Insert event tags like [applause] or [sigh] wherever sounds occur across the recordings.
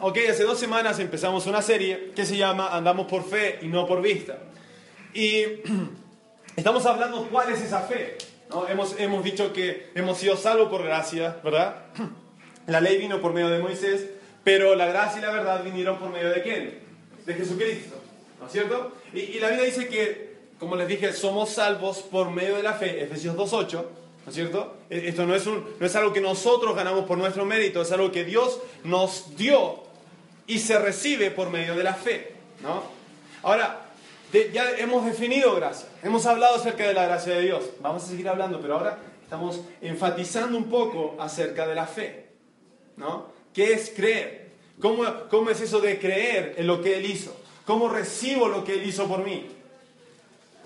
ok, hace dos semanas empezamos una serie que se llama Andamos por fe y no por vista. Y [clears throat] estamos hablando cuál es esa fe. ¿no? Hemos, hemos dicho que hemos sido salvos por gracia, ¿verdad? [clears throat] La ley vino por medio de Moisés, pero la gracia y la verdad vinieron por medio de quién? De Jesucristo, ¿no es cierto? Y, y la Biblia dice que, como les dije, somos salvos por medio de la fe, Efesios 2.8, ¿no es cierto? E- Esto no es, algo que nosotros ganamos por nuestro mérito, es algo que Dios nos dio y se recibe por medio de la fe, ¿no? Ahora, ya hemos definido gracia, hemos hablado acerca de la gracia de Dios, vamos a seguir hablando, pero ahora estamos enfatizando un poco acerca de la fe, ¿no? ¿Qué es creer? ¿Cómo, ¿Cómo es eso de creer en lo que Él hizo? ¿Cómo recibo lo que Él hizo por mí?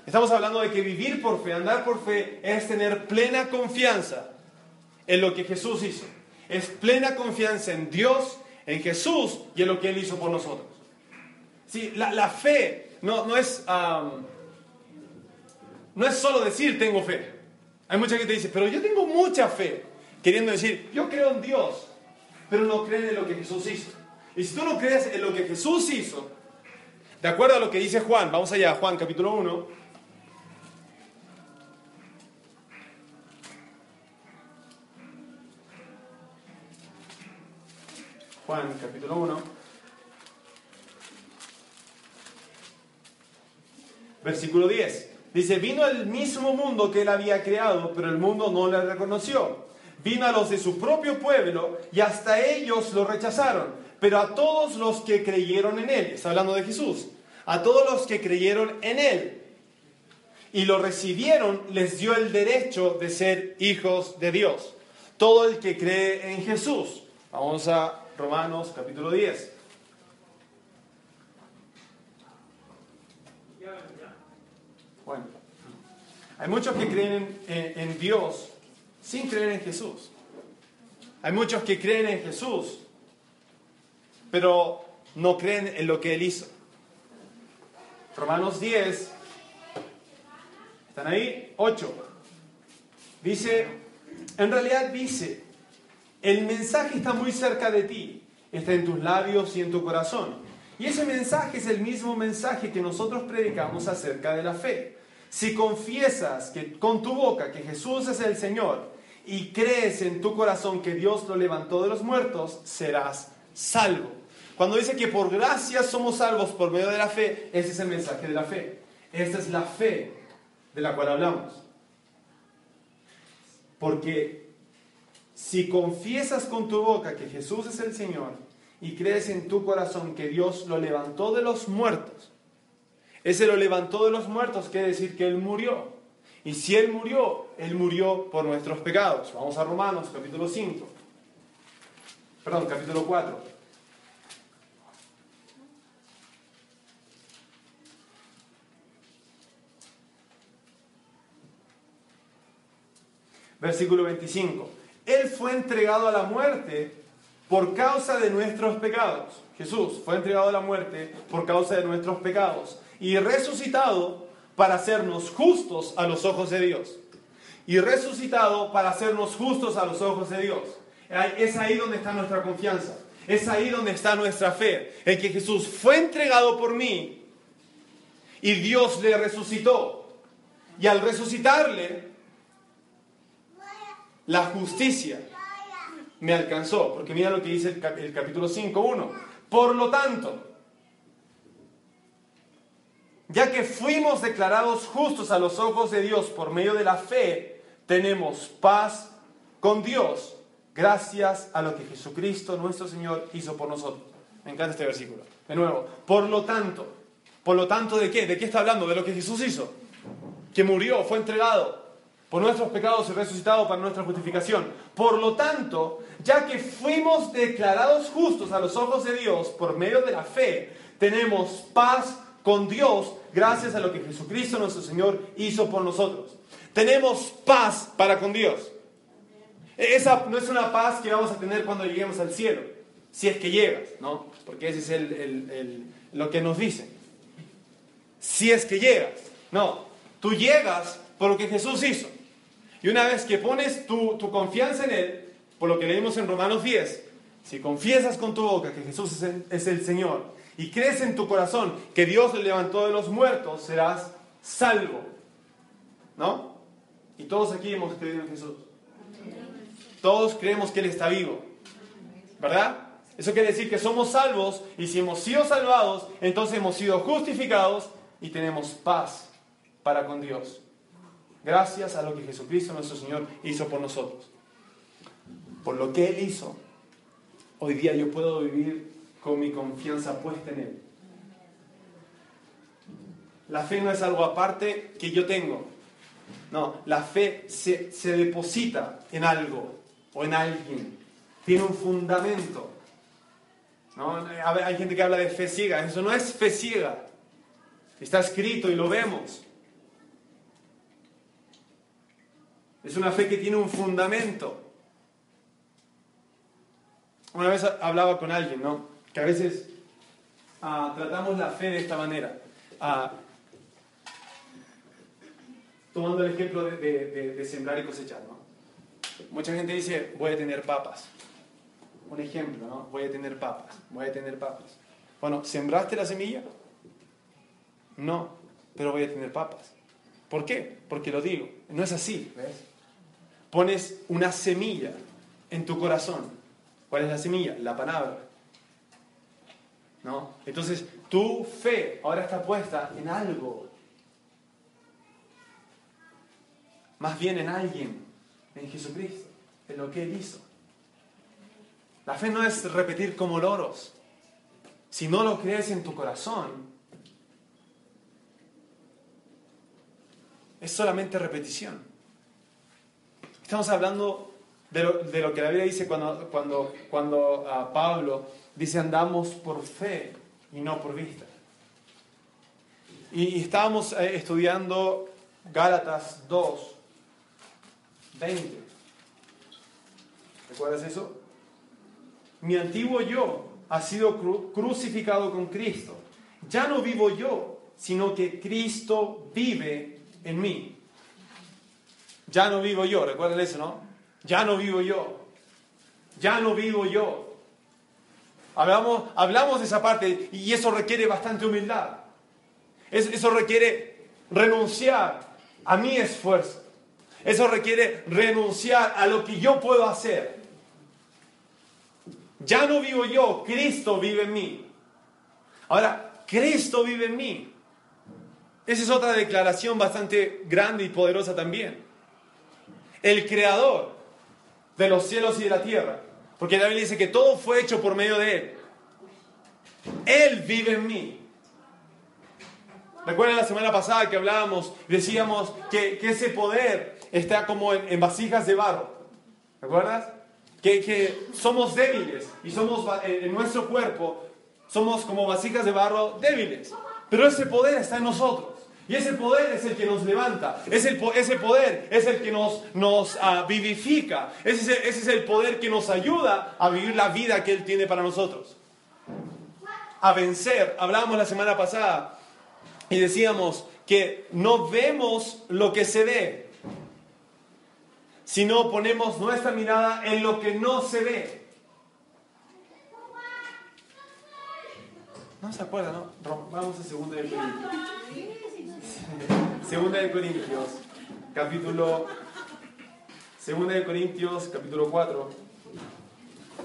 Estamos hablando de que vivir por fe, andar por fe, es tener plena confianza en lo que Jesús hizo. Es plena confianza en Dios, en Jesús y en lo que Él hizo por nosotros. Sí, la, la fe no, no es, no es solo decir tengo fe. Hay mucha gente que dice, pero yo tengo mucha fe. Queriendo decir, yo creo en Dios, pero no creen en lo que Jesús hizo. Y si tú no crees en lo que Jesús hizo, de acuerdo a lo que dice Juan, vamos allá, Juan capítulo 1. Juan capítulo 1. Versículo 10. Dice, vino el mismo mundo que él había creado, pero el mundo no le reconoció. Vino a los de su propio pueblo y hasta ellos lo rechazaron. Pero a todos los que creyeron en él, está hablando de Jesús, a todos los que creyeron en él y lo recibieron, les dio el derecho de ser hijos de Dios. Todo el que cree en Jesús. Vamos a Romanos capítulo 10. Bueno, hay muchos que creen en, Dios sin creer en Jesús. Hay muchos que creen en Jesús, pero no creen en lo que Él hizo. Romanos 10, ¿están ahí? 8. Dice, en realidad dice, el mensaje está muy cerca de ti, está en tus labios y en tu corazón. Y ese mensaje es el mismo mensaje que nosotros predicamos acerca de la fe. Si confiesas que, con tu boca que Jesús es el Señor y crees en tu corazón que Dios lo levantó de los muertos, serás salvo. Cuando dice que por gracia somos salvos por medio de la fe, ese es el mensaje de la fe. Esta es la fe de la cual hablamos. Porque si confiesas con tu boca que Jesús es el Señor y crees en tu corazón que Dios lo levantó de los muertos, ese lo levantó de los muertos quiere decir que Él murió. Y si Él murió, Él murió por nuestros pecados. Vamos a Romanos capítulo 5. Perdón, capítulo 4. Versículo 25. Él fue entregado a la muerte por causa de nuestros pecados. Jesús fue entregado a la muerte por causa de nuestros pecados y resucitado para hacernos justos a los ojos de Dios. Y resucitado para hacernos justos a los ojos de Dios. Es ahí donde está nuestra confianza. Es ahí donde está nuestra fe. En que Jesús fue entregado por mí y Dios le resucitó. Y al resucitarle, la justicia me alcanzó. Porque mira lo que dice el, cap el capítulo 5.1. Por lo tanto, ya que fuimos declarados justos a los ojos de Dios por medio de la fe, tenemos paz con Dios gracias a lo que Jesucristo nuestro Señor hizo por nosotros. Me encanta este versículo. De nuevo, por lo tanto, por lo tanto de qué? ¿De qué está hablando? De lo que Jesús hizo. Que murió, fue entregado por nuestros pecados y resucitado para nuestra justificación. Por lo tanto, ya que fuimos declarados justos a los ojos de Dios por medio de la fe, tenemos paz con Dios gracias a lo que Jesucristo nuestro Señor hizo por nosotros. Tenemos paz para con Dios. Esa no es una paz que vamos a tener cuando lleguemos al cielo, si es que llegas, ¿no? Porque ese es el, lo que nos dicen. Si es que llegas. No, tú llegas por lo que Jesús hizo. Y una vez que pones tu, tu confianza en Él, por lo que leímos en Romanos 10, si confiesas con tu boca que Jesús es el, es el Señor y crees en tu corazón que Dios le levantó de los muertos, serás salvo. ¿No? Y todos aquí hemos creído en Jesús. Todos creemos que Él está vivo. ¿Verdad? Eso quiere decir que somos salvos y si hemos sido salvados, entonces hemos sido justificados y tenemos paz para con Dios. Gracias a lo que Jesucristo nuestro Señor hizo por nosotros. Por lo que Él hizo, hoy día yo puedo vivir con mi confianza puesta en Él. La fe no es algo aparte que yo tengo. No, la fe se, deposita en algo o en alguien. Tiene un fundamento. Hay gente que habla de fe ciega. Eso no es fe ciega. Está escrito y lo vemos. Es una fe que tiene un fundamento. Una vez hablaba con alguien, ¿no? Que a veces ah, tratamos la fe de esta manera. Ah, tomando el ejemplo de, de, sembrar y cosechar, ¿no? Mucha gente dice, voy a tener papas un ejemplo, ¿no? Voy a tener papas, voy a tener papas. Bueno, ¿sembraste la semilla? No, pero voy a tener papas. ¿Por qué? Porque lo digo. No es así, ¿ves? Pones una semilla en tu corazón. ¿Cuál es la semilla? La palabra. ¿No? Entonces, tu fe ahora está puesta en algo. Más bien en alguien, en Jesucristo, en lo que Él hizo. La fe no es repetir como loros. Si no lo crees en tu corazón, es solamente repetición. Estamos hablando de lo, que la Biblia dice cuando, cuando, cuando ah, Pablo dice andamos por fe y no por vista. Y, estábamos eh, estudiando Gálatas 2, 20. ¿Recuerdas eso? Mi antiguo yo ha sido crucificado con Cristo. Ya no vivo yo, sino que Cristo vive en mí. Ya no vivo yo, recuerden eso, ¿no? Ya no vivo yo. Ya no vivo yo. Hablamos, hablamos de esa parte y eso requiere bastante humildad. Eso requiere renunciar a mi esfuerzo. Eso requiere renunciar a lo que yo puedo hacer. Ya no vivo yo, Cristo vive en mí. Ahora, Cristo vive en mí. Esa es otra declaración bastante grande y poderosa también. El creador de los cielos y de la tierra. Porque Biblia dice que todo fue hecho por medio de Él. Él vive en mí. Recuerden la semana pasada que hablábamos, decíamos que, ese poder está como en, en vasijas de barro. ¿Recuerdas? que, somos débiles y somos en nuestro cuerpo somos como vasijas de barro débiles. Pero ese poder está en nosotros. Y ese poder es el que nos levanta. Es el, ese poder es el que nos, uh, vivifica. Ese es, el poder que nos ayuda a vivir la vida que Él tiene para nosotros. A vencer. Hablábamos la semana pasada y decíamos que no vemos lo que se ve, si no ponemos nuestra mirada en lo que no se ve. ¿No se acuerdan, no? Vamos a Segunda de. Segunda de Corintios, capítulo... Segunda de Corintios, capítulo 4,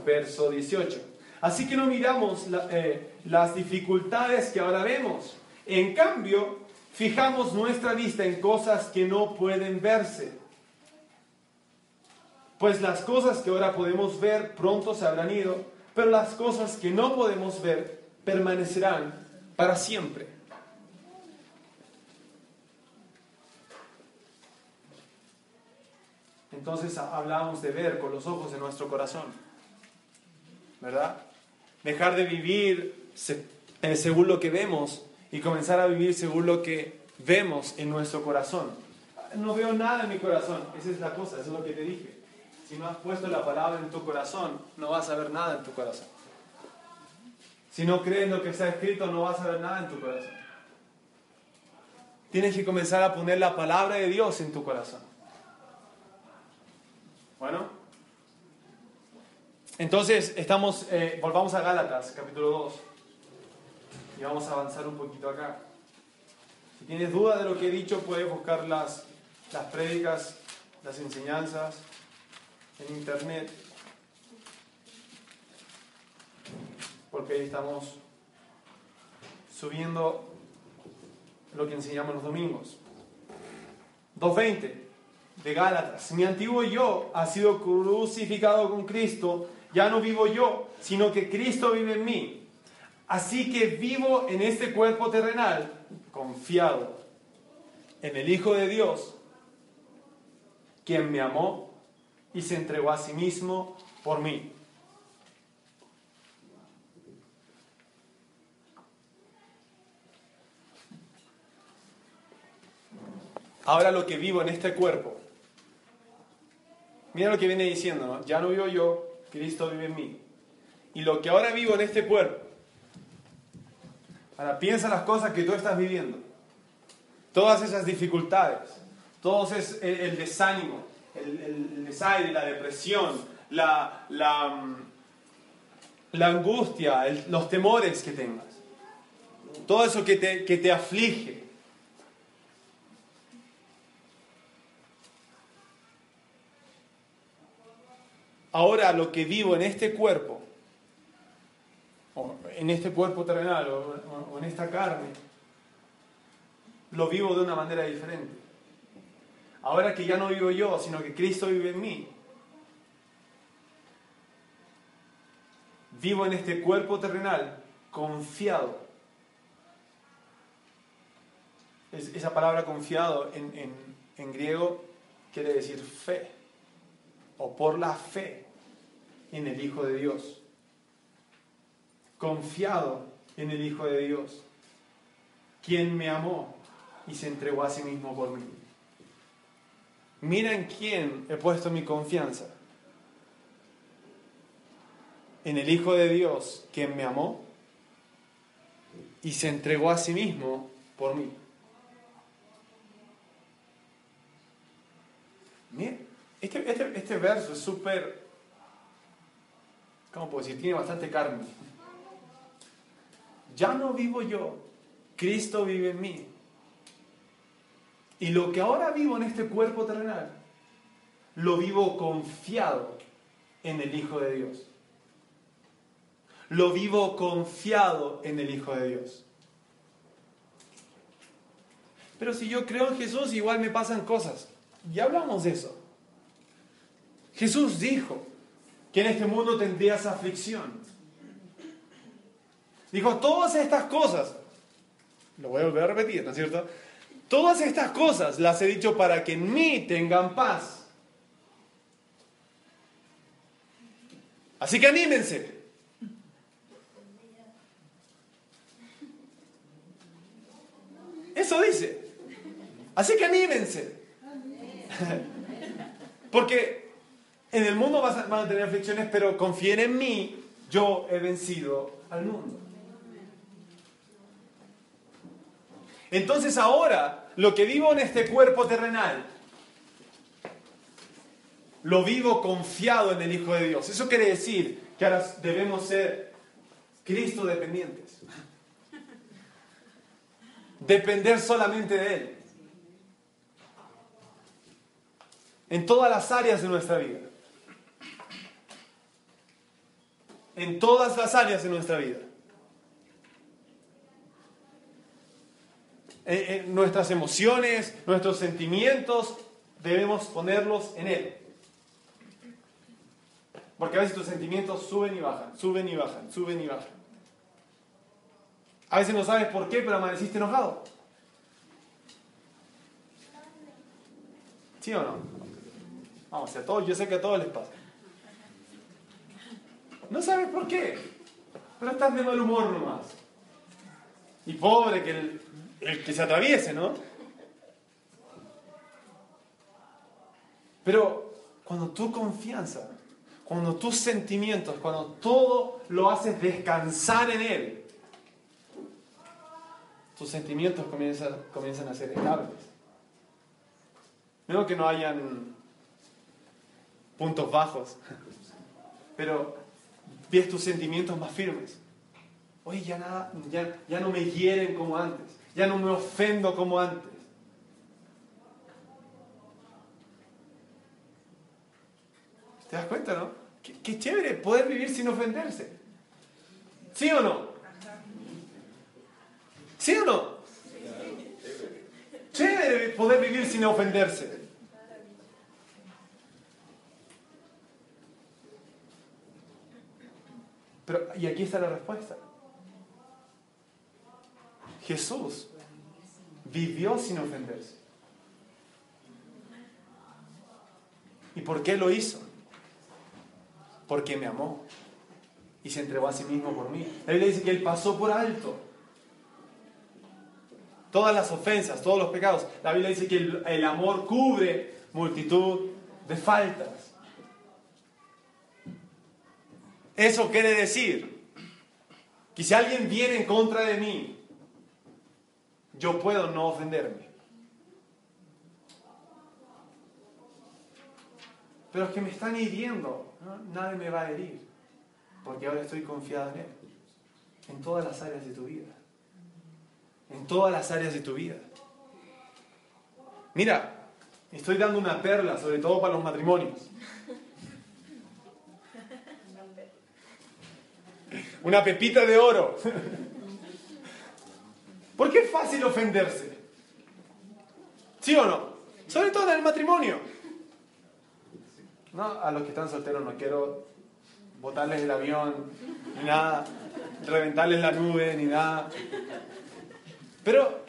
verso 18. Así que no miramos eh, las dificultades que ahora vemos. En cambio, fijamos nuestra vista en cosas que no pueden verse pues las cosas que ahora podemos ver pronto se habrán ido, pero las cosas que no podemos ver permanecerán para siempre. Entonces hablamos de ver con los ojos de nuestro corazón, ¿verdad? Dejar de vivir eh, según lo que vemos y comenzar a vivir según lo que vemos en nuestro corazón. No veo nada en mi corazón, esa es la cosa, eso es lo que te dije. Si no has puesto la palabra en tu corazón, no vas a ver nada en tu corazón. Si no crees lo que está escrito, no vas a ver nada en tu corazón. Tienes que comenzar a poner la palabra de Dios en tu corazón. Bueno, entonces, estamos, eh, volvamos a Gálatas, capítulo 2. Y vamos a avanzar un poquito acá. Si tienes duda de lo que he dicho, puedes buscar las, las prédicas, las enseñanzas en internet. Porque ahí estamos subiendo lo que enseñamos los domingos. 2.20 de Gálatas. Mi antiguo yo ha sido crucificado con Cristo. Ya no vivo yo, sino que Cristo vive en mí. Así que vivo en este cuerpo terrenal confiado en el Hijo de Dios, quien me amó y se entregó a sí mismo por mí. Ahora lo que vivo en este cuerpo. Mira lo que viene diciendo. Ya no vivo yo, Cristo vive en mí. Y lo que ahora vivo en este cuerpo. Ahora piensa las cosas que tú estás viviendo. Todas esas dificultades, todo es el, desánimo, el, desaire, la depresión, la, la, mm, angustia, los temores que tengas. Todo eso que te, que te aflige ahora lo que vivo en este cuerpo, o en este cuerpo terrenal, o, en esta carne, lo vivo de una manera diferente. Ahora que ya no vivo yo, sino que Cristo vive en mí, vivo en este cuerpo terrenal confiado. esa palabra confiado en griego quiere decir fe, o por la fe en el Hijo de Dios. Confiado en el Hijo de Dios, quien me amó y se entregó a sí mismo por mí. Mira en quién he puesto mi confianza. En el Hijo de Dios, quien me amó y se entregó a sí mismo por mí. Mira, este, este, este verso es súper ¿cómo puedo decir? Tiene bastante carne. Ya no vivo yo, Cristo vive en mí. Y lo que ahora vivo en este cuerpo terrenal, lo vivo confiado en el Hijo de Dios. Lo vivo confiado en el Hijo de Dios. Pero si yo creo en Jesús, igual me pasan cosas. Ya hablamos de eso. Jesús dijo, que en este mundo tendrías aflicción. Dijo, todas estas cosas, lo voy a volver a repetir, ¿no es cierto? Todas estas cosas las he dicho para que en mí tengan paz. Así que anímense. Eso dice. Así que anímense. [laughs] Porque mundo van a tener aflicciones, pero confíen en mí, yo he vencido al mundo. Entonces ahora, lo que vivo en este cuerpo terrenal, lo vivo confiado en el Hijo de Dios. Eso quiere decir que ahora debemos ser Cristo dependientes. Depender solamente de Él. En todas las áreas de nuestra vida. En todas las áreas de nuestra vida. En, nuestras emociones, nuestros sentimientos, debemos ponerlos en Él. Porque a veces tus sentimientos suben y bajan, suben y bajan, suben y bajan. A veces no sabes por qué, pero amaneciste enojado. ¿Sí o no? Vamos, a todos, yo sé que a todos les pasa. No sabes por qué, pero estás de mal humor nomás. Y pobre que el, que se atraviese, ¿no? Pero cuando tu confianza, cuando tus sentimientos, cuando todo lo haces descansar en Él, tus sentimientos comienzan, a ser estables. No que no hayan puntos bajos, [laughs] pero pies tus sentimientos más firmes. Oye, ya, nada, ya, ya no me hieren como antes, ya no me ofendo como antes. ¿Te das cuenta, no? Qué, qué chévere poder vivir sin ofenderse. ¿Sí o no? ¿Sí o no? Chévere poder vivir sin ofenderse. Pero, y aquí está la respuesta. Jesús vivió sin ofenderse. ¿Y por qué lo hizo? Porque me amó y se entregó a sí mismo por mí. La Biblia dice que Él pasó por alto todas las ofensas, todos los pecados. La Biblia dice que el, el amor cubre multitud de faltas. Eso quiere decir que si alguien viene en contra de mí, yo puedo no ofenderme. Pero los que me están hiriendo, nadie me va a herir, porque ahora estoy confiado en Él, en todas las áreas de tu vida, en todas las áreas de tu vida. Mira, estoy dando una perla, sobre todo para los matrimonios. Una pepita de oro. ¿Por qué es fácil ofenderse? ¿Sí o no? Sobre todo en el matrimonio. No, a los que están solteros no quiero botarles el avión, ni nada, reventarles la nube, ni nada. Pero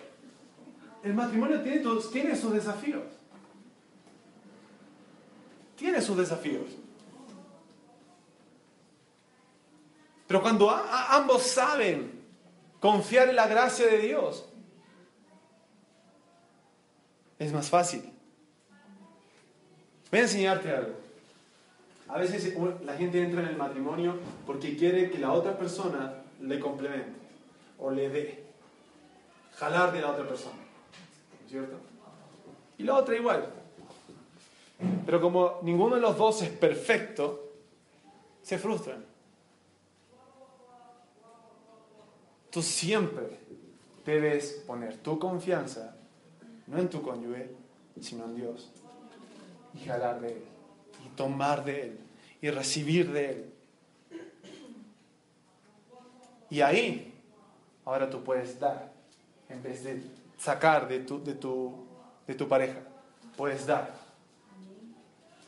el matrimonio tiene, tiene sus desafíos. Tiene sus desafíos. Pero cuando ambos saben confiar en la gracia de Dios, es más fácil. Voy a enseñarte algo. A veces la gente entra en el matrimonio porque quiere que la otra persona le complemente o le dé. Jalar de la otra persona. ¿Cierto? Y la otra igual. Pero como ninguno de los dos es perfecto, se frustran. Tú siempre debes poner tu confianza no en tu cónyuge, sino en Dios. Y jalar de Él, y tomar de Él, y recibir de Él. Y ahí, ahora tú puedes dar, en vez de sacar de tu, de tu, de tu pareja, puedes dar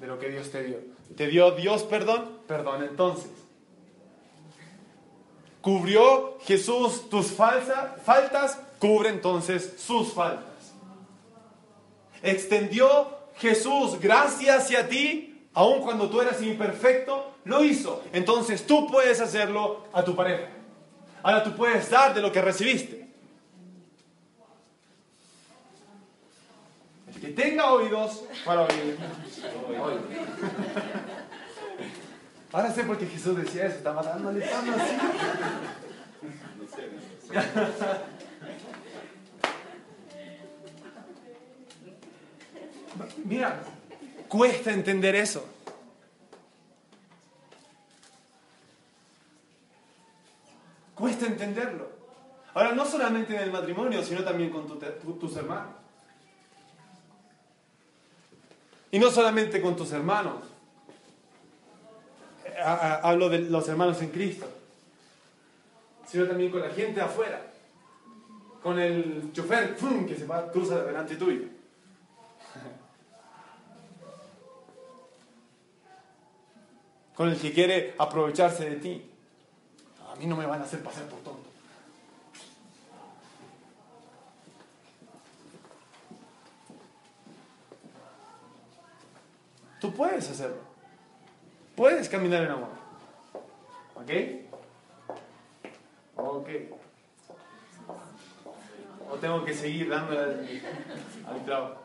de lo que Dios te dio. ¿Te dio Dios perdón? Perdón entonces. ¿Cubrió Jesús tus faltas? Cubre entonces sus faltas. ¿Extendió Jesús gracia hacia ti? Aun cuando tú eras imperfecto, lo hizo. Entonces tú puedes hacerlo a tu pareja. Ahora tú puedes dar de lo que recibiste. El que tenga oídos para oír. [laughs] Ahora sé por qué Jesús decía eso, estaba dándole pan así. Mira, cuesta entender eso. Cuesta entenderlo. Ahora, no solamente en el matrimonio, sino también con tus hermanos. Y no solamente con tus hermanos, hablo de los hermanos en Cristo, sino también con la gente afuera, con el chofer que se va, cruza delante tuyo. Con el que quiere aprovecharse de ti. A mí no me van a hacer pasar por tonto. Tú puedes hacerlo. Puedes caminar en amor. ¿Ok? Ok. O tengo que seguir dándole al, trabajo.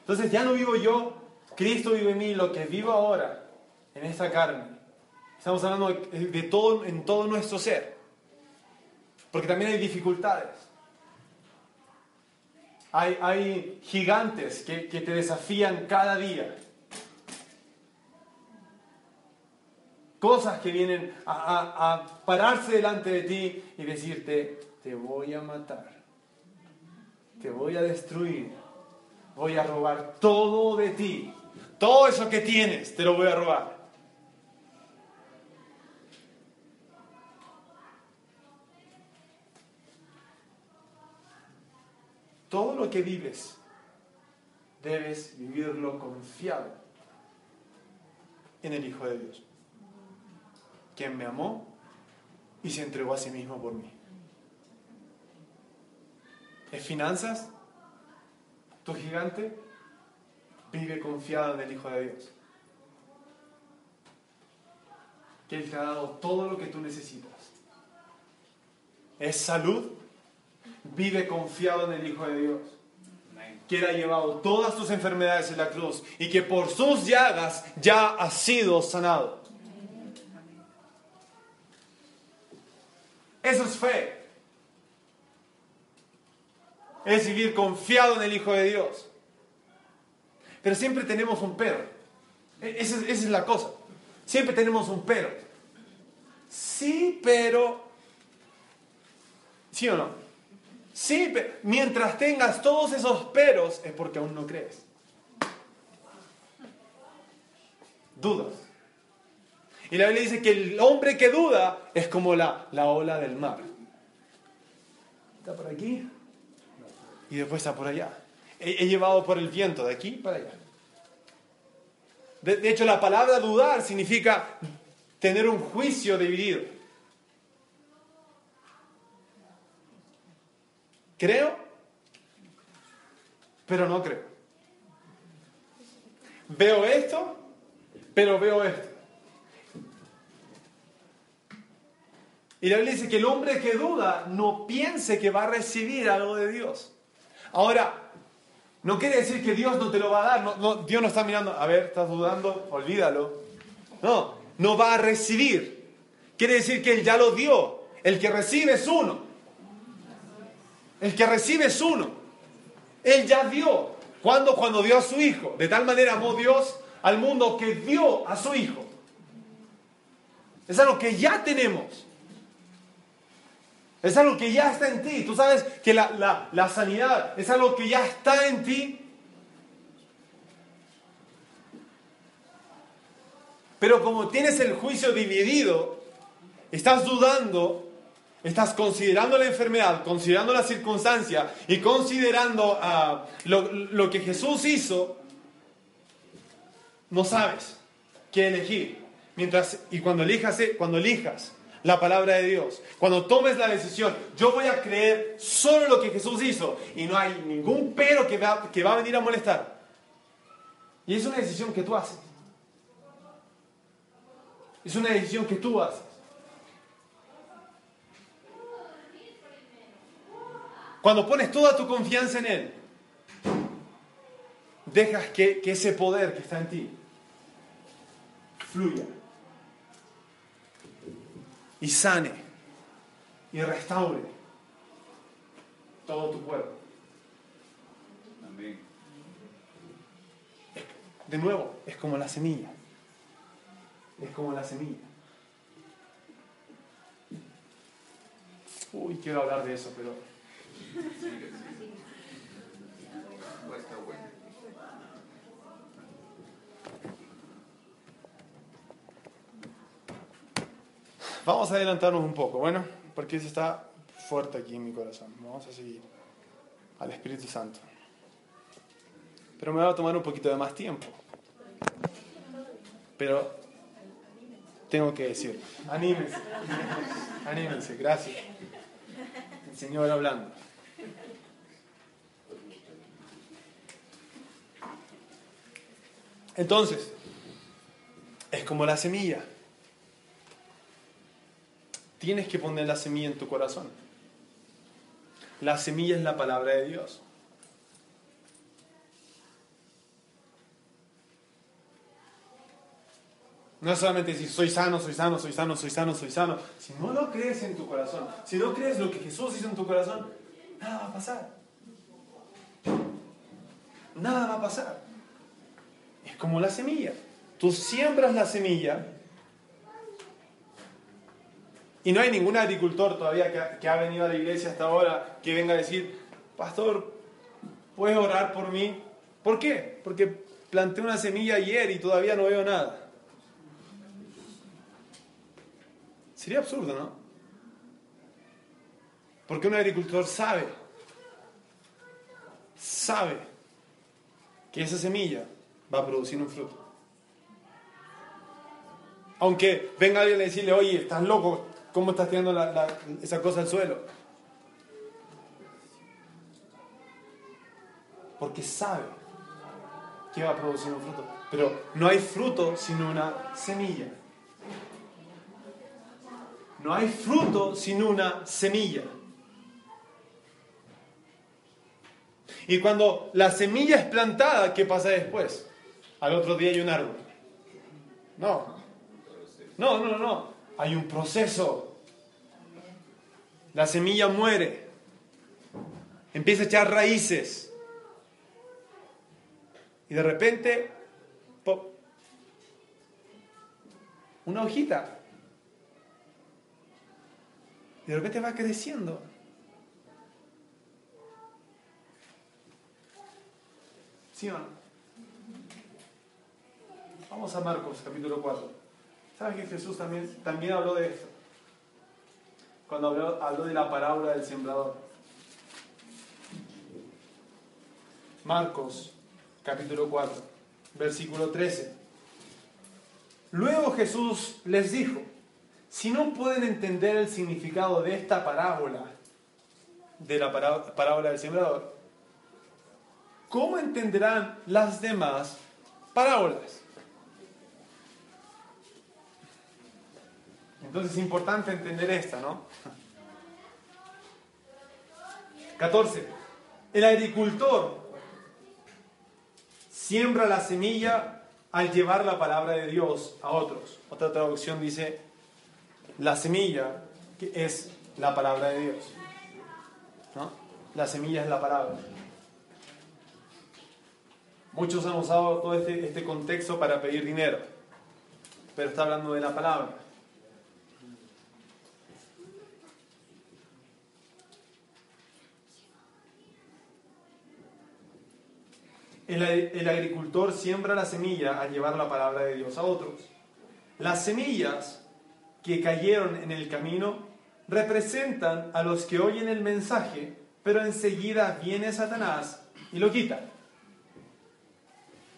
Entonces ya no vivo yo, Cristo vive en mí, lo que vivo ahora, en esta carne. Estamos hablando de, todo, en todo nuestro ser. Porque también hay dificultades. Hay, hay gigantes que te desafían cada día. Cosas que vienen a, pararse delante de ti y decirte, te voy a matar, te voy a destruir, voy a robar todo de ti, todo eso que tienes, te lo voy a robar. Todo lo que vives, debes vivirlo confiado en el Hijo de Dios, quien me amó y se entregó a sí mismo por mí. ¿Es finanzas? ¿Tu gigante? Vive confiado en el Hijo de Dios. Que Él te ha dado todo lo que tú necesitas. ¿Es salud? Vive confiado en el Hijo de Dios. Que Él ha llevado todas tus enfermedades en la cruz y que por sus llagas ya has sido sanado. Eso es fe. Es vivir confiado en el Hijo de Dios. Pero siempre tenemos un pero. E-, esa, esa es la cosa. Siempre tenemos un pero. Sí, pero... ¿Sí o no? Sí, pero mientras tengas todos esos peros es porque aún no crees. Dudas. Y la Biblia dice que el hombre que duda es como la, la ola del mar. Está por aquí y después está por allá. He, llevado por el viento de aquí para allá. de hecho, la palabra dudar significa tener un juicio dividido. Creo, pero no creo. Veo esto, pero veo esto. Y la Biblia dice que el hombre que duda no piense que va a recibir algo de Dios. Ahora, no quiere decir que Dios no te lo va a dar. No, Dios no está mirando, a ver, estás dudando, olvídalo. No, no va a recibir. Quiere decir que Él ya lo dio. El que recibe es uno. El que recibe es uno. Él ya dio. ¿Cuándo? Cuando dio a su Hijo. De tal manera amó Dios al mundo que dio a su Hijo. Es algo que ya tenemos. Es algo que ya está en ti. Tú sabes que la, la sanidad es algo que ya está en ti. Pero como tienes el juicio dividido, estás dudando Estás considerando la enfermedad, considerando la circunstancia y considerando ah, lo, que Jesús hizo, no sabes qué elegir. Mientras, y cuando elijas, cuando elijas la palabra de Dios, cuando tomes la decisión, yo voy a creer solo lo que Jesús hizo y no hay ningún pero que va, que va a venir a molestar. Y es una decisión que tú haces. Es una decisión que tú haces. Cuando pones toda tu confianza en Él, dejas que, ese poder que está en ti fluya y sane y restaure todo tu cuerpo. De nuevo, es como la semilla. Es como la semilla. Uy, quiero hablar de eso, pero Vamos a adelantarnos un poco, bueno, porque eso está fuerte aquí en mi corazón. Vamos a seguir al Espíritu Santo. Pero me va a tomar un poquito de más tiempo. Pero tengo que decir, anímense, anímense, gracias. El Señor hablando. Entonces, es como la semilla. Tienes que poner la semilla en tu corazón. La semilla es la palabra de Dios. No es solamente decir soy sano, soy sano, soy sano, soy sano, soy sano. Si no lo crees en tu corazón, si no crees lo que Jesús hizo en tu corazón, nada va a pasar. Nada va a pasar. Es como la semilla. Tú siembras la semilla Y no hay ningún agricultor todavía que, ha venido a la iglesia hasta ahora que venga a decir, pastor, ¿puedes orar por mí? ¿Por qué? Porque planté una semilla ayer y todavía no veo nada. Sería absurdo, ¿no? Porque un agricultor sabe, sabe que esa semilla va a producir un fruto. Aunque venga alguien a decirle, oye, estás loco, ¿cómo estás tirando esa cosa al suelo? Porque sabe que va a producir un fruto. Pero no hay fruto sin una semilla. No hay fruto sin una semilla. Y cuando la semilla es plantada, ¿qué pasa después? Al otro día hay un árbol. No. No, no, no. Hay un proceso. La semilla muere. Empieza a echar raíces. Y de repente, pop, una hojita. Y de repente va creciendo. ¿Sí o no? Vamos a Marcos capítulo 4. ¿Sabes que Jesús también, también habló de esto? Cuando habló, habló de la parábola del sembrador. Marcos capítulo 4, versículo 13. Luego Jesús les dijo, si no pueden entender el significado de esta parábola, de la parábola del sembrador, ¿cómo entenderán las demás parábolas? Entonces es importante entender esta, ¿no? 14. El agricultor siembra la semilla al llevar la palabra de Dios a otros. Otra traducción dice, la semilla que es la palabra de Dios. ¿No? La semilla es la palabra. Muchos han usado todo este, este contexto para pedir dinero, pero está hablando de la palabra. El, el, agricultor siembra la semilla al llevar la palabra de Dios a otros. Las semillas que cayeron en el camino representan a los que oyen el mensaje, pero enseguida viene Satanás y lo quita.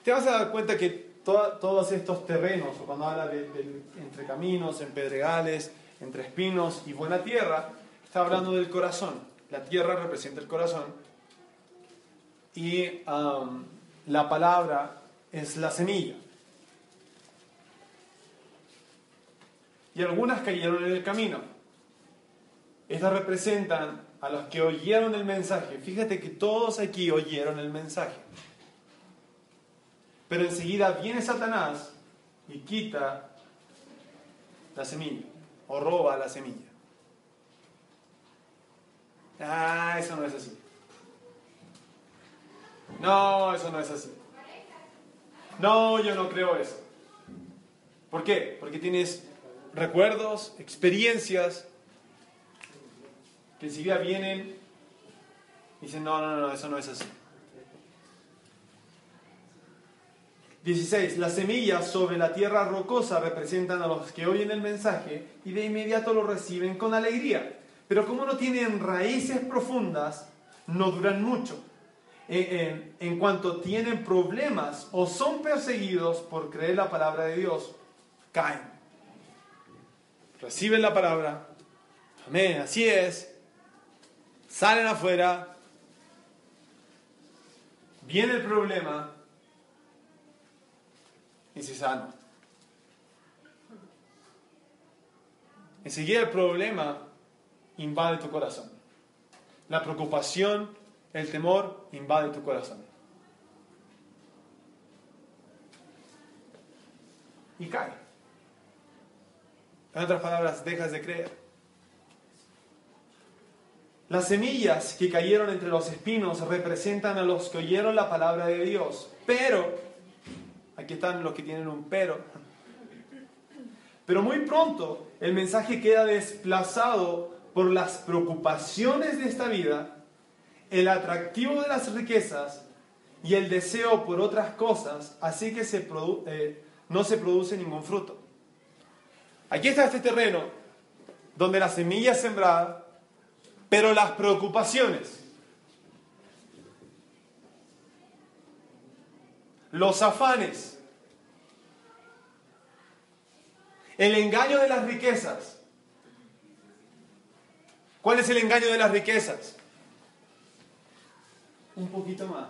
Te vas a dar cuenta que todos estos terrenos, cuando habla de, entre caminos, en pedregales, entre espinos y buena tierra, está hablando del corazón. La tierra representa el corazón y um, la palabra es la semilla. y algunas cayeron en el camino. Estas representan a los que oyeron el mensaje. Fíjate que todos aquí oyeron el mensaje. Pero enseguida viene Satanás y quita la semilla o roba la semilla. Ah, eso no es así. No, eso no es así. No, yo no creo eso. ¿Por qué? Porque tienes recuerdos, experiencias, que enseguida vienen y dicen, no, no, no, eso no es así. 16. Las semillas sobre la tierra rocosa representan a los que oyen el mensaje y de inmediato lo reciben con alegría. Pero como no tienen raíces profundas, no duran mucho. En, en, cuanto tienen problemas o son perseguidos por creer la palabra de Dios, caen. Reciben la palabra, amén, así es, salen afuera, viene el problema. Y se sana. Enseguida el problema invade tu corazón. La preocupación, el temor invade tu corazón. Y cae. En otras palabras, dejas de creer. Las semillas que cayeron entre los espinos representan a los que oyeron la palabra de Dios. Pero, aquí están los que tienen un pero, Pero muy pronto el mensaje queda desplazado por las preocupaciones de esta vida, el atractivo de las riquezas y el deseo por otras cosas, así que se eh, no se produce ningún fruto. Aquí está este terreno donde la semilla es sembrada, pero las preocupaciones, los afanes, el engaño de las riquezas. ¿Cuál es el engaño de las riquezas? Un poquito más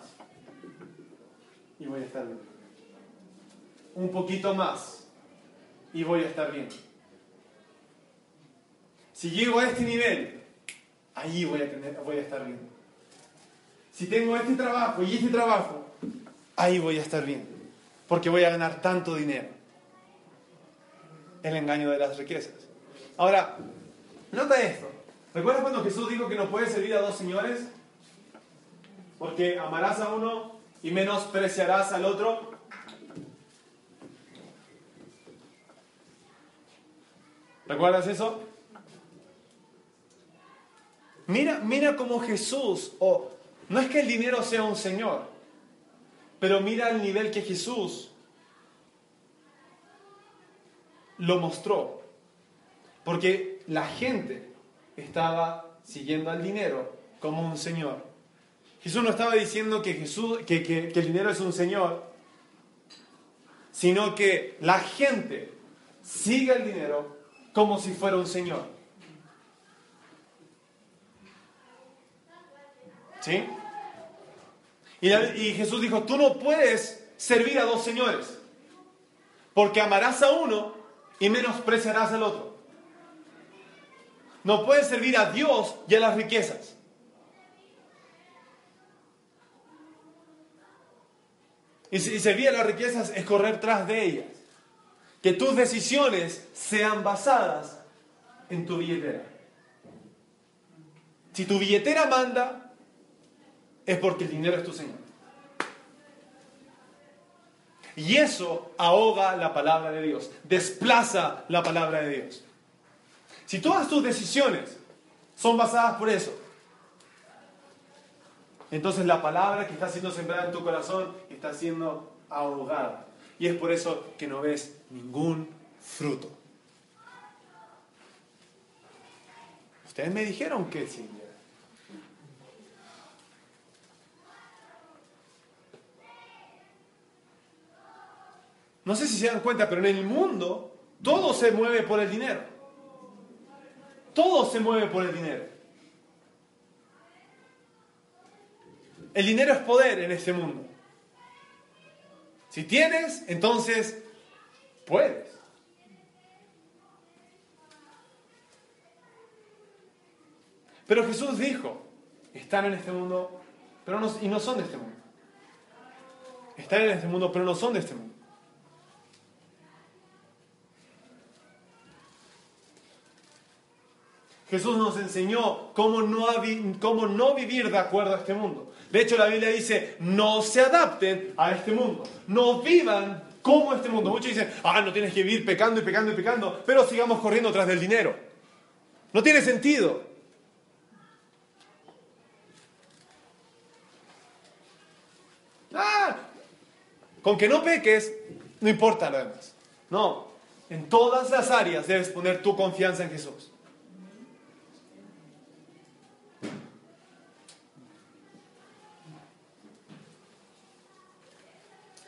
y voy a estar bien. Un poquito más y voy a estar bien. Si llego a este nivel, ahí voy a, voy a estar bien. Si tengo este trabajo y este trabajo, ahí voy a estar bien. Porque voy a ganar tanto dinero. El engaño de las riquezas. Ahora, nota esto. ¿Recuerdas cuando Jesús dijo que no puede servir a dos señores? Porque amarás a uno y menospreciarás al otro? ¿Recuerdas eso? Mira, mira cómo Jesús, o no es que el dinero sea un Señor, pero mira el nivel que Jesús lo mostró. Porque la gente estaba siguiendo al dinero como un Señor. Jesús no estaba diciendo que, Jesús, que, que, el dinero es un Señor, sino que la gente sigue el dinero como si fuera un Señor. ¿Sí? Y, y, Jesús dijo, tú no puedes servir a dos señores, porque amarás a uno y menospreciarás al otro. No puedes servir a Dios y a las riquezas. Y, servir a las riquezas es correr tras de ellas. Que tus decisiones sean basadas en tu billetera. Si tu billetera manda, es porque el dinero es tu Señor. Y eso ahoga la palabra de Dios, desplaza la palabra de Dios. Si todas tus decisiones son basadas por eso, entonces la palabra que está siendo sembrada en tu corazón está siendo ahogada. Y es por eso que no ves ningún fruto. Ustedes me dijeron que sí. No sé si se dan cuenta, pero en el mundo todo se mueve por el dinero. Todo se mueve por el dinero. El dinero es poder en este mundo. Si tienes, entonces puedes. Pero Jesús dijo, están en este mundo, pero no, y no son de este mundo. Están en este mundo, pero no son de este mundo. Jesús nos enseñó cómo no, cómo no vivir de acuerdo a este mundo. De hecho, la Biblia dice, no se adapten a este mundo, no vivan como este mundo. Muchos dicen, ah, no tienes que vivir pecando y pecando y pecando, pero sigamos corriendo tras del dinero. No tiene sentido. Ah, con que no peques, no importa lo demás. No, en todas las áreas debes poner tu confianza en Jesús.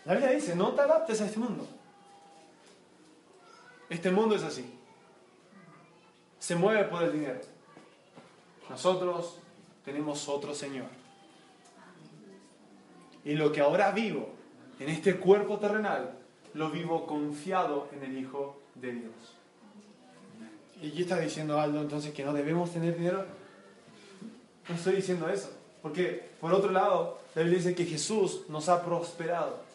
La Biblia dice, no te adaptes a este mundo. Este mundo es así. Se mueve por el dinero. Nosotros tenemos otro Señor. Y lo que ahora vivo en este cuerpo terrenal, lo vivo confiado en el Hijo de Dios. ¿Y qué está diciendo Aldo entonces que no debemos tener dinero? No estoy diciendo eso. Porque, por otro lado, la Biblia dice que Jesús nos ha prosperado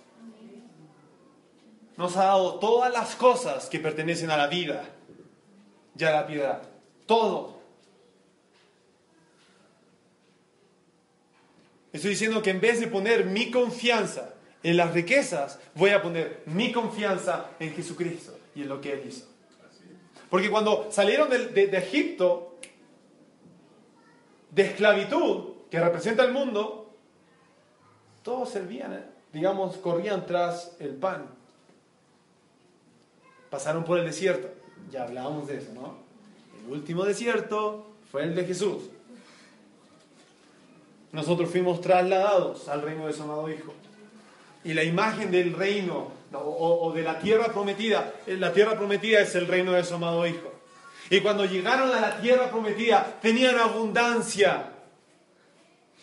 nos ha dado todas las cosas que pertenecen a la vida y a la piedad. Todo. Estoy diciendo que en vez de poner mi confianza en las riquezas, voy a poner mi confianza en Jesucristo y en lo que Él hizo. Porque cuando salieron de, de- Egipto, de esclavitud, que representa el mundo, todos servían, ¿eh? digamos, corrían tras el pan. Pasaron por el desierto. Ya hablábamos de eso, ¿no? El último desierto fue el de Jesús. Nosotros fuimos trasladados al reino de su amado Hijo. Y la imagen del reino o, de la tierra prometida, eh, la tierra prometida es el reino de su amado Hijo. Y cuando llegaron a la tierra prometida, tenían abundancia.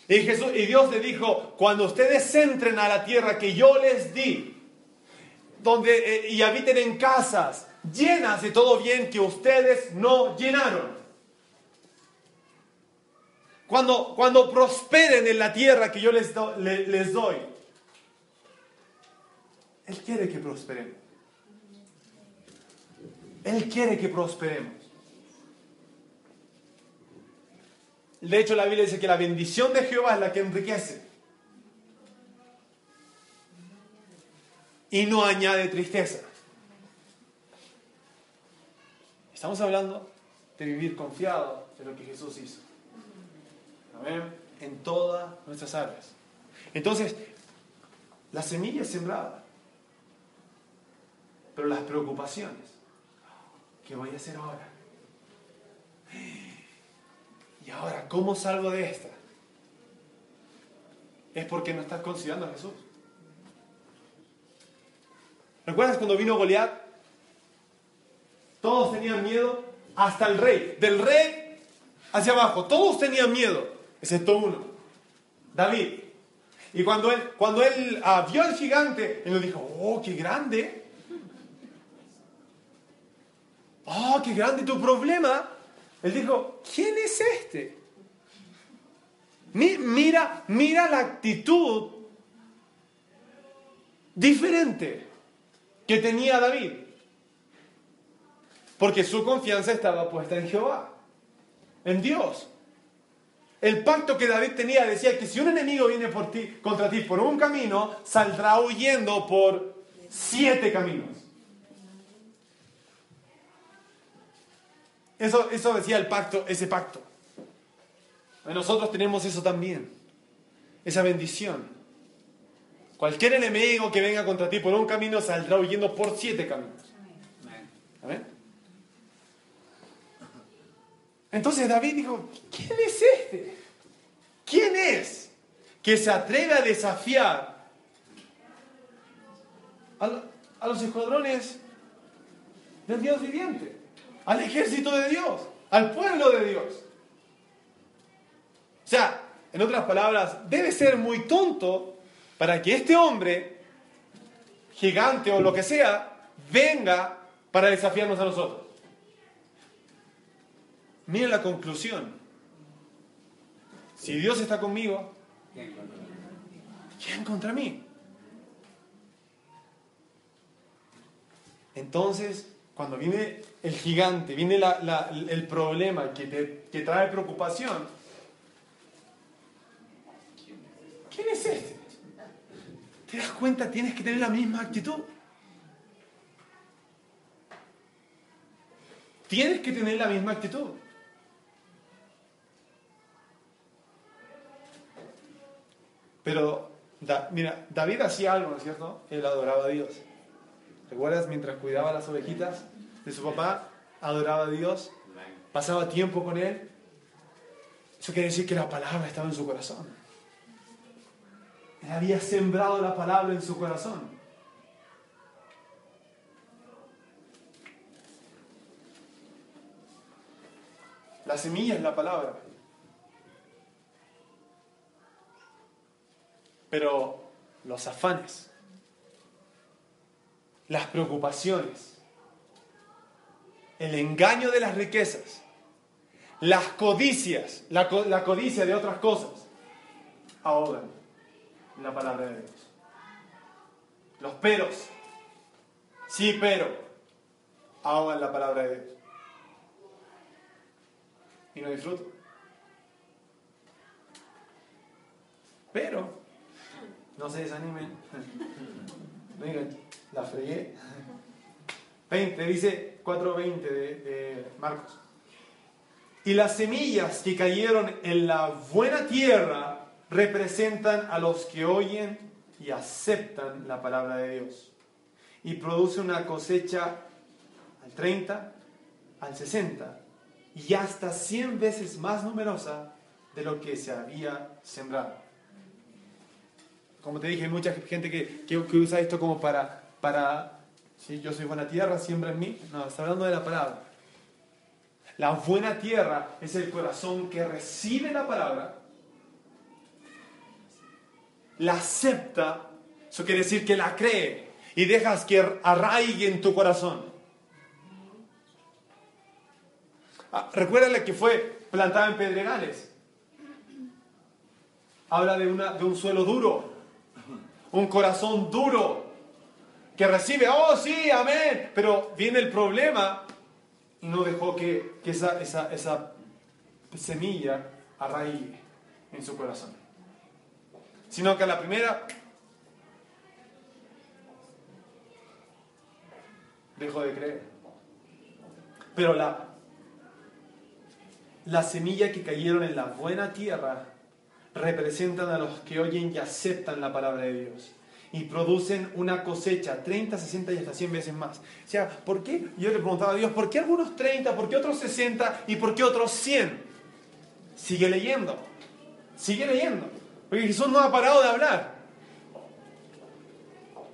Y, Jesús, y Dios le dijo, cuando ustedes entren a la tierra que yo les di, donde, eh, y habiten en casas llenas de todo bien que ustedes no llenaron. Cuando, cuando prosperen en la tierra que yo les, les doy, Él quiere que prosperemos. Él quiere que prosperemos. De hecho, la Biblia dice que la bendición de Jehová es la que enriquece. Y no añade tristeza. Estamos hablando de vivir confiado de lo que Jesús hizo. Amén. En todas nuestras áreas. Entonces, la semilla es sembrada. Pero las preocupaciones, ¿qué voy a hacer ahora? ¿Y ahora cómo salgo de esta? Es porque no estás considerando a Jesús. ¿Recuerdas cuando vino Goliat? Todos tenían miedo, hasta el rey. Del rey hacia abajo, todos tenían miedo, excepto uno, David. Y cuando él, cuando él ah, vio al gigante, él le dijo, oh, qué grande. Oh, qué grande tu problema. Él dijo, ¿quién es este? Mi- Mira, mira la actitud diferente que tenía David. Porque su confianza estaba puesta en Jehová, en Dios. El pacto que David tenía decía que si un enemigo viene por ti, contra ti por un camino, saldrá huyendo por siete caminos. Eso, eso decía el pacto, ese pacto. Nosotros tenemos eso también, esa bendición. Cualquier enemigo que venga contra ti por un camino saldrá huyendo por siete caminos. ¿Amén? Entonces David dijo, ¿quién es este? ¿Quién es que se atreve a desafiar a, a los escuadrones del Dios viviente, al ejército de Dios, al pueblo de Dios? O sea, en otras palabras, debe ser muy tonto para que este hombre, gigante o lo que sea, venga para desafiarnos a nosotros. Miren la conclusión. Si Dios está conmigo, ¿quién contra mí? Entonces, cuando viene el gigante, viene el problema que, que trae preocupación, ¿quién es este? ¿Te das cuenta? Tienes que tener la misma actitud. Tienes que tener la misma actitud. Pero, mira, David hacía algo, ¿no es cierto? Él adoraba a Dios. ¿Recuerdas? Mientras cuidaba las ovejitas de su papá, adoraba a Dios, pasaba tiempo con él. Eso quiere decir que la palabra estaba en su corazón. Él había sembrado la palabra en su corazón. La semilla es la palabra. Pero los afanes, las preocupaciones, el engaño de las riquezas, las codicias, la, co- la codicia de otras cosas, ahogan la palabra de Dios. Los peros, sí, pero, ahogan la palabra de Dios. Y no disfruto. Pero, no se desanimen. [laughs] Miren, la fregué. 20, dice 4.20 de, de Marcos. Y las semillas que cayeron en la buena tierra representan a los que oyen y aceptan la palabra de Dios. Y produce una cosecha al 30, al 60 y hasta 100 veces más numerosa de lo que se había sembrado. Como te dije, hay mucha gente que, que, usa esto como para, para, si yo soy buena tierra, siembra en mí. No, está hablando de la palabra. La buena tierra es el corazón que recibe la palabra, la acepta, eso quiere decir que la cree y dejas que arraigue en tu corazón. Ah, recuerda que fue plantada en pedregales. Habla de, una, de un suelo duro, un corazón duro, que recibe, oh sí, amén, pero viene el problema y no dejó que, esa, esa, esa semilla arraigue en su corazón. Sino que a la primera dejó de creer. Pero la la semilla que cayeron en la buena tierra representan a los que oyen y aceptan la palabra de Dios y producen una cosecha 30, 60 y hasta 100 veces más. O sea, ¿por qué? Yo le preguntaba a Dios, ¿por qué algunos 30, por qué otros 60 y por qué otros 100? Sigue leyendo, sigue leyendo, porque Jesús no ha parado de hablar.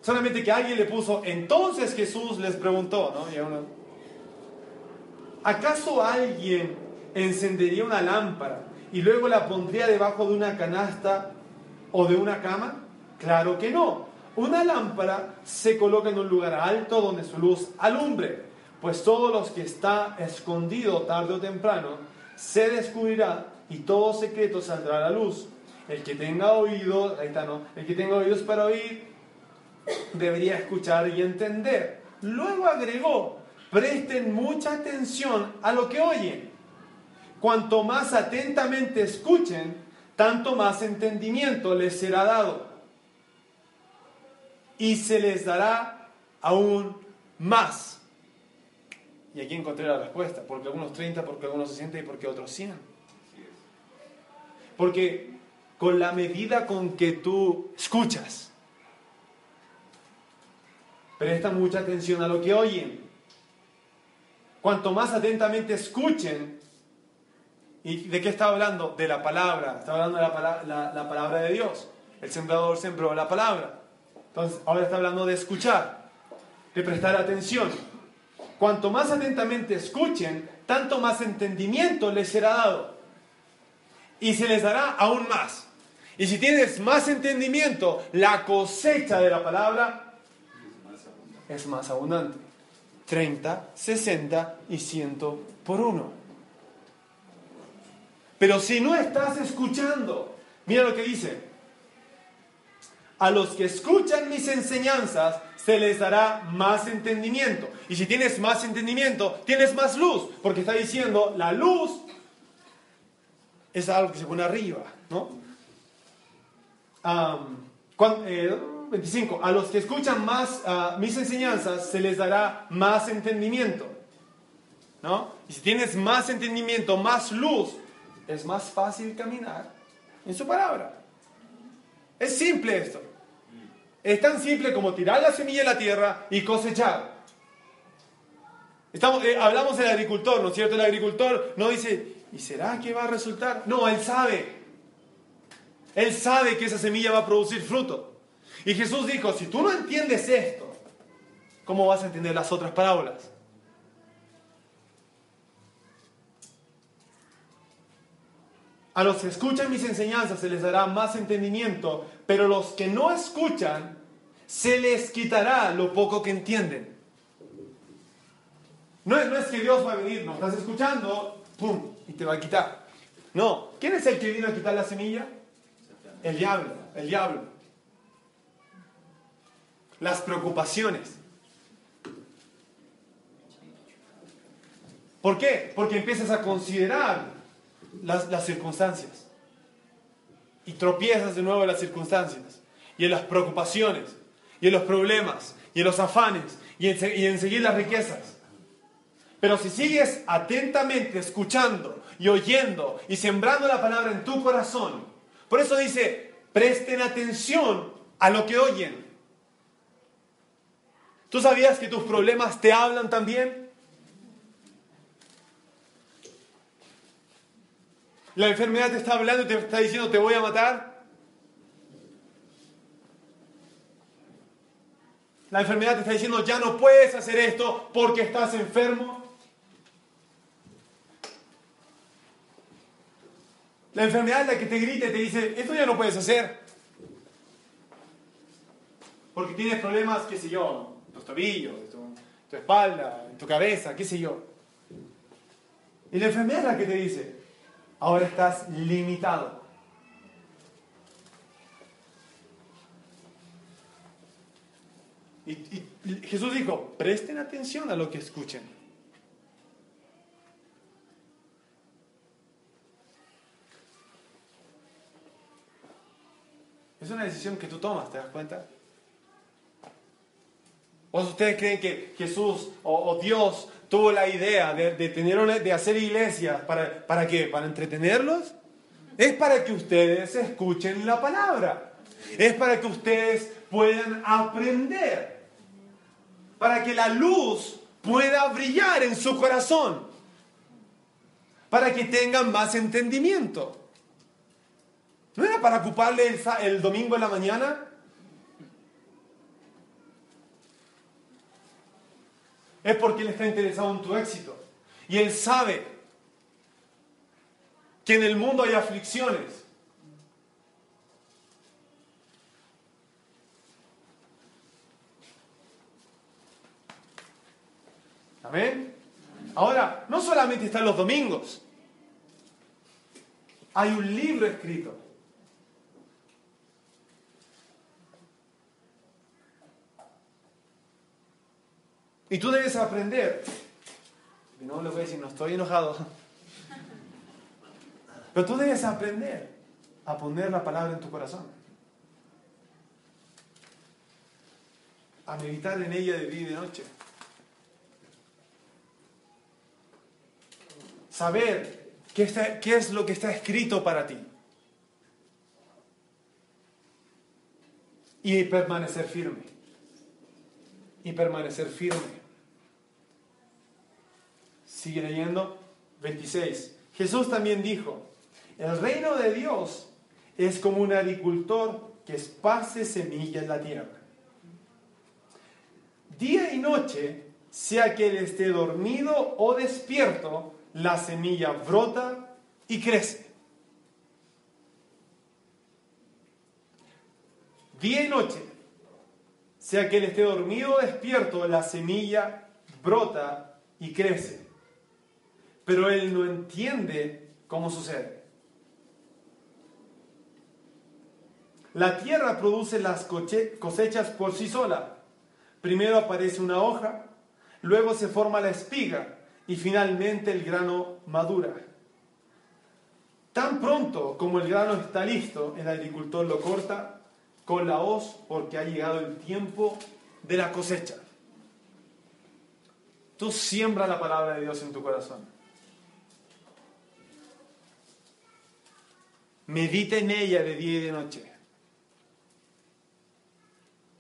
Solamente que alguien le puso, entonces Jesús les preguntó. ¿Acaso alguien encendería una lámpara y luego la pondría debajo de una canasta o de una cama? Claro que no. Una lámpara se coloca en un lugar alto donde su luz alumbre, pues todos los que está escondido tarde o temprano se descubrirá y todo secreto saldrá a la luz. El que tenga oído, ahí está, ¿no? El que tenga oídos para oír, debería escuchar y entender. Luego agregó, presten mucha atención a lo que oyen Cuanto más atentamente escuchen, tanto más entendimiento les será dado. Y se les dará aún más. Y aquí encontré la respuesta, porque algunos 30, porque algunos 60 y porque otros 100. Porque con la medida con que tú escuchas, presta mucha atención a lo que oyen. Cuanto más atentamente escuchen, ¿Y de qué está hablando? De la palabra. Está hablando de la, la, palabra de Dios. El sembrador sembró la palabra. Entonces, ahora está hablando de escuchar, de prestar atención. Cuanto más atentamente escuchen, tanto más entendimiento les será dado. Y se les dará aún más. Y si tienes más entendimiento, la cosecha de la palabra es más abundante. 30, 60 y 100 por uno. Pero si no estás escuchando, mira lo que dice. A los que escuchan mis enseñanzas se les dará más entendimiento. Y si tienes más entendimiento, tienes más luz. Porque está diciendo, la luz es algo que se pone arriba, ¿no? 25. Eh, a los que escuchan más ah, mis enseñanzas se les dará más entendimiento. ¿No? Y si tienes más entendimiento, más luz, es más fácil caminar en su palabra. Es simple esto. Es tan simple como tirar la semilla en la tierra y cosechar. Eh, hablamos del agricultor, ¿no es cierto? El agricultor no dice, ¿y será que va a resultar? No, él sabe. Él sabe que esa semilla va a producir fruto. Y Jesús dijo, si tú no entiendes esto, ¿cómo vas a entender las otras parábolas? A los que escuchan mis enseñanzas se les dará más entendimiento, pero los que no escuchan se les quitará lo poco que entienden. No es, no es que Dios va a venir, no estás escuchando, ¡pum! y te va a quitar. No, ¿quién es el que vino a quitar la semilla? El diablo, el diablo. Las preocupaciones. ¿Por qué? Porque empiezas a considerar las, circunstancias. Y tropiezas de nuevo en las circunstancias, y en las preocupaciones, y en los problemas, y en los afanes, y en, y en seguir las riquezas. Pero si sigues atentamente escuchando y oyendo y sembrando la palabra en tu corazón, por eso dice, presten atención a lo que oyen. ¿Tú sabías que tus problemas te hablan también? La enfermedad te está hablando y te está diciendo te voy a matar. La enfermedad te está diciendo ya no puedes hacer esto porque estás enfermo. La enfermedad es la que te grita y te dice, esto ya no puedes hacer. Porque tienes problemas, qué sé yo, tus tobillos, tu, espalda, tu cabeza, qué sé yo. Y la enfermedad es la que te dice, ahora estás limitado. Y Jesús dijo, presten atención a lo que escuchen. Es una decisión que tú tomas, ¿te das cuenta? ¿O ustedes creen que Jesús o, Dios tuvo la idea de, tener, de hacer iglesias para, para qué? ¿Para entretenerlos? Es para que ustedes escuchen la palabra. Es para que ustedes puedan aprender. Para que la luz pueda brillar en su corazón. Para que tengan más entendimiento. ¿No era para ocuparle el, domingo en la mañana? Es porque Él está interesado en tu éxito. Y Él sabe que en el mundo hay aflicciones. Amén. Ahora, no solamente están los domingos. Hay un libro escrito Y tú debes aprender. no le voy a decir, no estoy enojado. Pero tú debes aprender a poner la palabra en tu corazón. A meditar en ella de día y de noche. Saber qué, qué es lo que está escrito para ti. Y permanecer firme y permanecer firme. Sigue leyendo 26. Jesús también dijo, el reino de Dios es como un agricultor que esparce semilla en la tierra. Día y noche, sea que él esté dormido o despierto, la semilla brota y crece. Día y noche, sea que él esté dormido o despierto, la semilla brota y crece. Pero él no entiende cómo sucede. La tierra produce las cosechas por sí sola. Primero aparece una hoja, luego se forma la espiga y finalmente el grano madura. Tan pronto como el grano está listo, el agricultor lo corta con la hoz porque ha llegado el tiempo de la cosecha. Tú siembra la palabra de Dios en tu corazón. Medita en ella de día y de noche.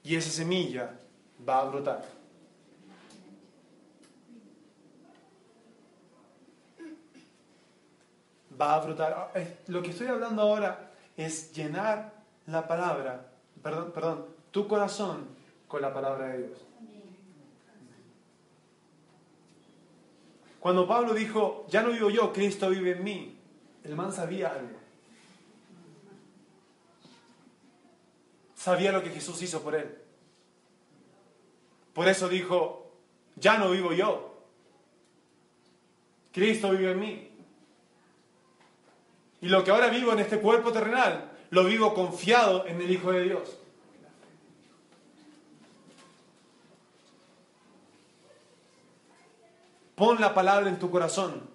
Y esa semilla va a brotar. Va a brotar. Eh, lo que estoy hablando ahora es llenar la palabra perdón, perdón, tu corazón con la palabra de Dios. Cuando Pablo dijo, ya no vivo yo, Cristo vive en mí, el man sabía algo. Sabía lo que Jesús hizo por él. Por eso dijo, ya no vivo yo, Cristo vive en mí. Y lo que ahora vivo en este cuerpo terrenal, lo vivo confiado en el Hijo de Dios. Pon la palabra en tu corazón.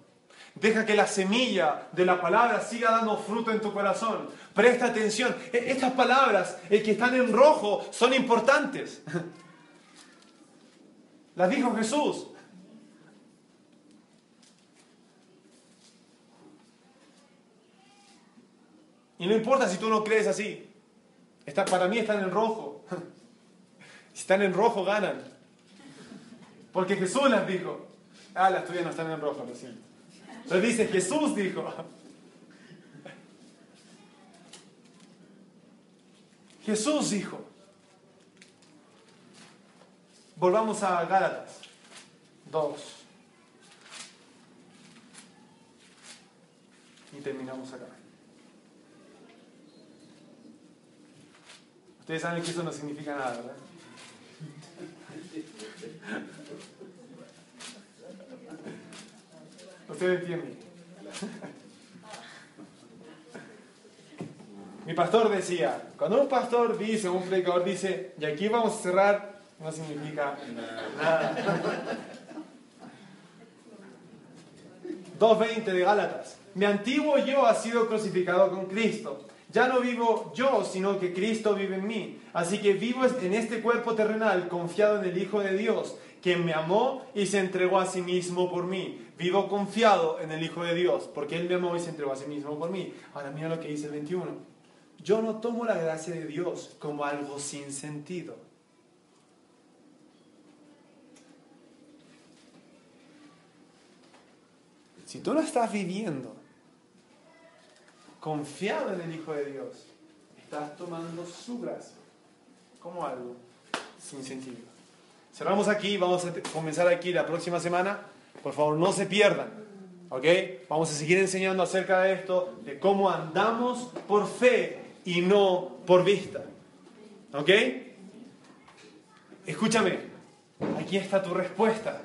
Deja que la semilla de la palabra siga dando fruto en tu corazón. Presta atención. E, estas palabras, que están en rojo, son importantes. [laughs] Las dijo Jesús. Y no importa si tú no crees así. Está, para mí están en rojo. [laughs] Si están en rojo, ganan. Porque Jesús las dijo. Ah, las tuyas no están en rojo, lo siento. Pero dice, Jesús dijo. [laughs] Jesús dijo. Volvamos a Gálatas 2. Y terminamos acá. Ustedes saben que eso no significa nada, ¿verdad? Ustedes entienden. Mi pastor decía, cuando un pastor dice, un predicador dice, y aquí vamos a cerrar, no significa nada. 2.20 de Gálatas. Mi antiguo yo ha sido crucificado con Cristo. Ya no vivo yo, sino que Cristo vive en mí. Así que vivo en este cuerpo terrenal confiado en el Hijo de Dios, quien me amó y se entregó a sí mismo por mí. Vivo confiado en el Hijo de Dios, porque Él me amó y se entregó a sí mismo por mí. Ahora mira lo que dice el 21. Yo no tomo la gracia de Dios como algo sin sentido. Si tú no estás viviendo confiado en el Hijo de Dios, estás tomando su gracia como algo sin sentido. Cerramos aquí, vamos a comenzar aquí la próxima semana. Por favor, no se pierdan. ¿Ok? Vamos a seguir enseñando acerca de esto, de cómo andamos por fe y no por vista. ¿Ok? Escúchame, aquí está tu respuesta.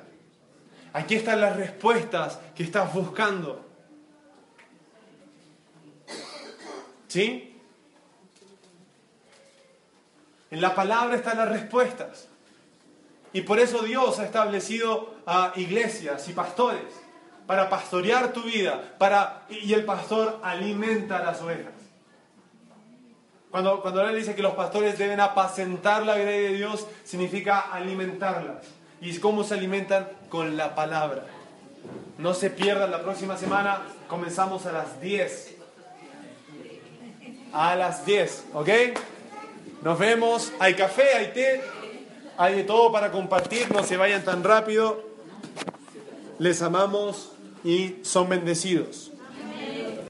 Aquí están las respuestas que estás buscando. ¿Sí? En la palabra están las respuestas. Y por eso Dios ha establecido a iglesias y pastores para pastorear tu vida, para y el pastor alimenta a las ovejas. Cuando, cuando él dice que los pastores deben apacentar la vida de Dios, significa alimentarlas. ¿Y cómo se alimentan? Con la palabra. No se pierdan la próxima semana, comenzamos a las 10. A las 10, ¿ok? Nos vemos. Hay café, hay té, hay de todo para compartir. No se vayan tan rápido. Les amamos y son bendecidos.